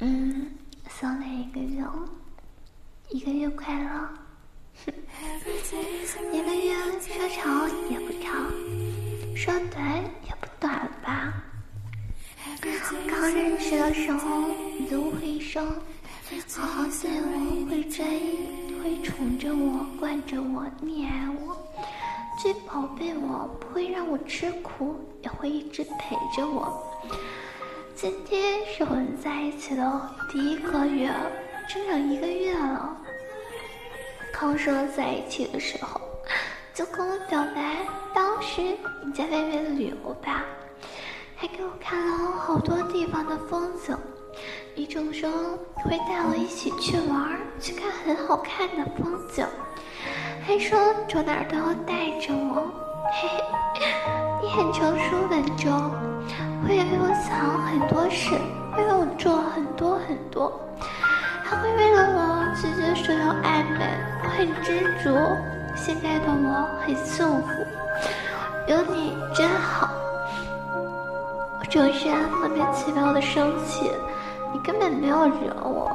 嗯，送了 一个月，一个月快乐。一个月说长也不长，说短也不短吧。刚认识的时候，你都会说，好好对我，会专一，会宠着我，惯着我，溺爱我，最宝贝我，不会让我吃苦，也会一直陪着我。今天是我们在一起的第一个月，整整一个月了。刚说在一起的时候，就跟我表白，当时你在外面旅游吧，还给我看了好多地方的风景。你总说会带我一起去玩，去看很好看的风景，还说走哪儿都要带着我。嘿嘿，你很成熟稳重，会为我想很多事，会为我做很多很多。还会为了我拒绝所有暧昧，我很知足。现在的我很幸福，有你真好。我总是莫名其妙的生气，你根本没有惹我。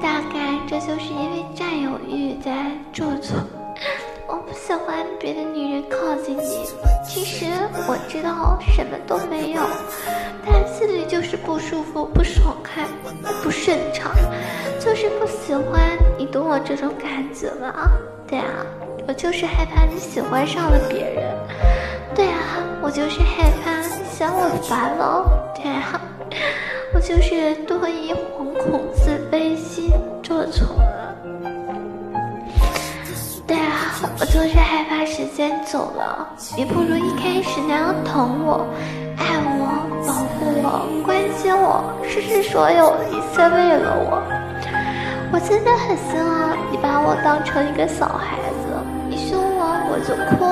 大概这就是因为占有欲在作祟。不喜欢别的女人靠近你，其实我知道什么都没有，但心里就是不舒服、不爽快、不顺畅，就是不喜欢。你懂我这种感觉吗？对啊，我就是害怕你喜欢上了别人。对啊，我就是害怕你嫌我烦了。对啊，我就是多疑、惶了，也不如一开始那样疼我、爱我、保护我、关心我，失去所有，一切为了我。我真的很希望你把我当成一个小孩子，你凶我我就哭，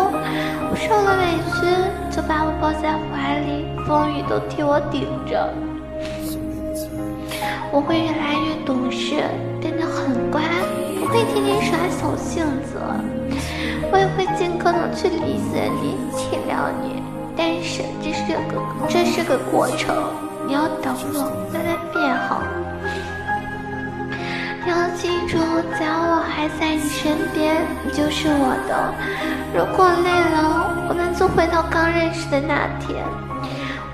我受了委屈就把我抱在怀里，风雨都替我顶着。我会越来越懂事，变得很乖。不会天天耍小性子，我也会不能去理解你、体谅你，但是这是个这是个过程，你要等我慢慢变好。你要记住，只要我还在你身边，你就是我的。如果累了，我们就回到刚认识的那天。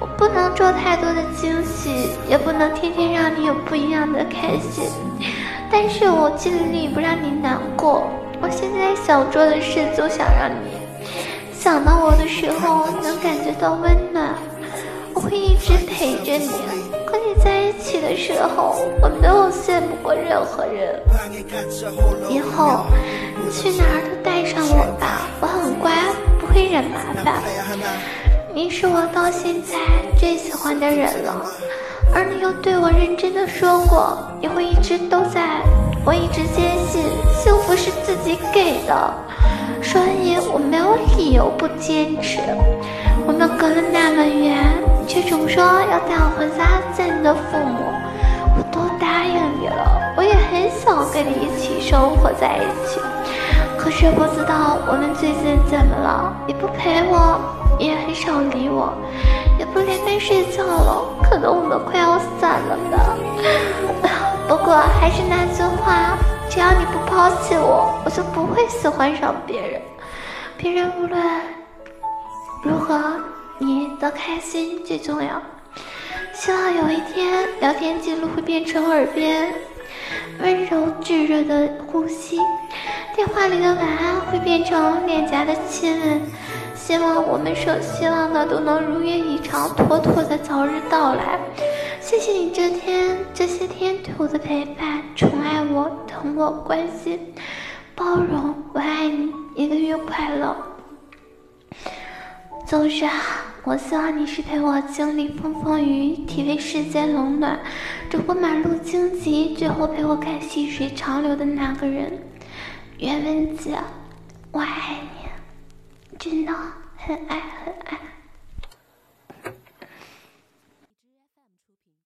我不能做太多的惊喜，也不能天天让你有不一样的开心。但是我尽力不让你难过。我现在想做的事，就想让你想到我的时候能感觉到温暖。我会一直陪着你，和你在一起的时候，我没有羡慕过任何人。以后去哪儿都带上我吧，我很乖，不会惹麻烦。你是我到现在最喜欢的人了。而你又对我认真的说过，你会一直都在。我一直坚信幸福是自己给的，所以我没有理由不坚持。我们隔了那么远，你却总说要带我回家见你的父母，我都答应你了。我也很想跟你一起生活在一起，可是不知道我们最近怎么了？你不陪我，也很少理我。也不连麦睡觉了，可能我们快要散了吧。不过还是那句话，只要你不抛弃我，我就不会喜欢上别人。别人无论如何，你的开心最重要。希望有一天，聊天记录会变成耳边温柔炙热的呼吸，电话里的晚安会变成脸颊的亲吻。希望我们所希望的都能如愿以偿，妥妥的早日到来。谢谢你这天这些天对我的陪伴，宠爱我，疼我，关心，包容，我爱你，一个月快乐。总之啊，我希望你是陪我经历风风雨雨，体味世间冷暖，走过马路荆棘，最后陪我看细水长流的那个人。袁文姐，我爱你。真的很爱很爱。